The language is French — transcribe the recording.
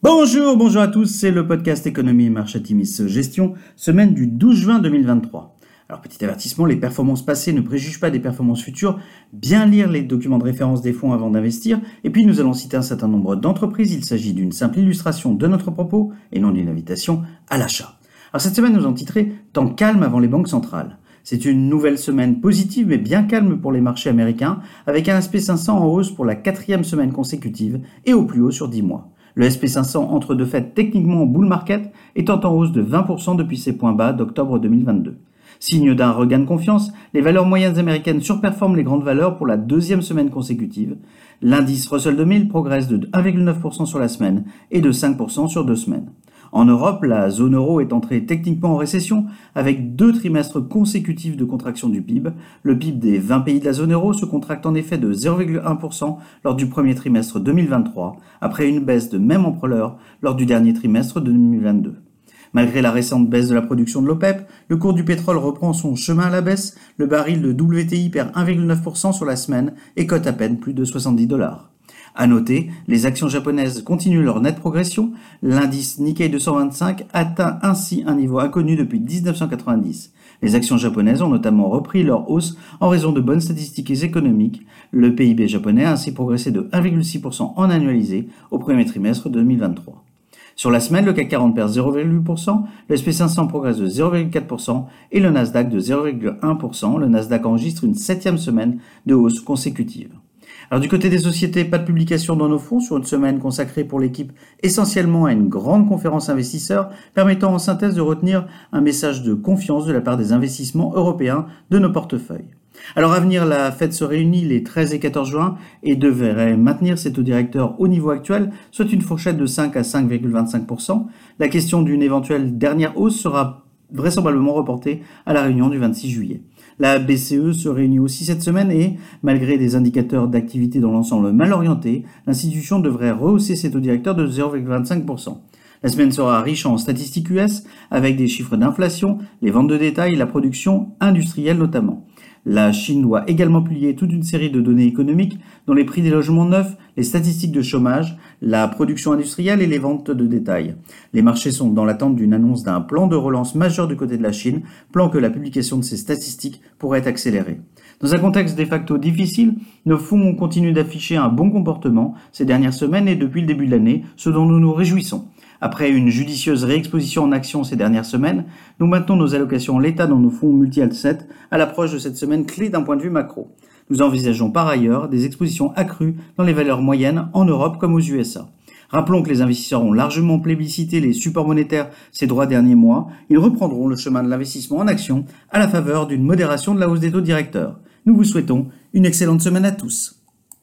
Bonjour, bonjour à tous, c'est le podcast Économie et Marché Gestion, semaine du 12 juin 2023. Alors petit avertissement, les performances passées ne préjugent pas des performances futures, bien lire les documents de référence des fonds avant d'investir, et puis nous allons citer un certain nombre d'entreprises, il s'agit d'une simple illustration de notre propos et non d'une invitation à l'achat. Alors cette semaine nous en titré Temps calme avant les banques centrales. C'est une nouvelle semaine positive mais bien calme pour les marchés américains, avec un SP500 en hausse pour la quatrième semaine consécutive et au plus haut sur 10 mois. Le SP500 entre de fait techniquement en bull market, étant en hausse de 20% depuis ses points bas d'octobre 2022. Signe d'un regain de confiance, les valeurs moyennes américaines surperforment les grandes valeurs pour la deuxième semaine consécutive. L'indice Russell 2000 progresse de 1,9% sur la semaine et de 5% sur deux semaines. En Europe, la zone euro est entrée techniquement en récession avec deux trimestres consécutifs de contraction du PIB. Le PIB des 20 pays de la zone euro se contracte en effet de 0,1% lors du premier trimestre 2023, après une baisse de même ampleur lors du dernier trimestre 2022. Malgré la récente baisse de la production de l'OPEP, le cours du pétrole reprend son chemin à la baisse, le baril de WTI perd 1,9% sur la semaine et cote à peine plus de 70 dollars. À noter, les actions japonaises continuent leur nette progression. L'indice Nikkei 225 atteint ainsi un niveau inconnu depuis 1990. Les actions japonaises ont notamment repris leur hausse en raison de bonnes statistiques économiques. Le PIB japonais a ainsi progressé de 1,6% en annualisé au premier trimestre 2023. Sur la semaine, le CAC 40 perd 0,8%, le SP500 progresse de 0,4% et le Nasdaq de 0,1%. Le Nasdaq enregistre une septième semaine de hausse consécutive. Alors du côté des sociétés, pas de publication dans nos fonds sur une semaine consacrée pour l'équipe essentiellement à une grande conférence investisseurs permettant en synthèse de retenir un message de confiance de la part des investissements européens de nos portefeuilles. Alors à venir, la Fed se réunit les 13 et 14 juin et devrait maintenir ses taux directeurs au niveau actuel, soit une fourchette de 5 à 5,25%. La question d'une éventuelle dernière hausse sera vraisemblablement reportée à la réunion du 26 juillet. La BCE se réunit aussi cette semaine et, malgré des indicateurs d'activité dans l'ensemble mal orientés, l'institution devrait rehausser ses taux directeurs de 0,25%. La semaine sera riche en statistiques US, avec des chiffres d'inflation, les ventes de détail la production industrielle notamment. La Chine doit également publier toute une série de données économiques dont les prix des logements neufs, les statistiques de chômage, la production industrielle et les ventes de détail. Les marchés sont dans l'attente d'une annonce d'un plan de relance majeur du côté de la Chine, plan que la publication de ces statistiques pourrait accélérer. Dans un contexte de facto difficile, nos fonds continuent d'afficher un bon comportement ces dernières semaines et depuis le début de l'année, ce dont nous nous réjouissons. Après une judicieuse réexposition en action ces dernières semaines, nous maintenons nos allocations en l'état dans nos fonds multi-alt à l'approche de cette semaine clé d'un point de vue macro. Nous envisageons par ailleurs des expositions accrues dans les valeurs moyennes en Europe comme aux USA. Rappelons que les investisseurs ont largement plébiscité les supports monétaires ces trois derniers mois. Ils reprendront le chemin de l'investissement en action à la faveur d'une modération de la hausse des taux directeurs. Nous vous souhaitons une excellente semaine à tous.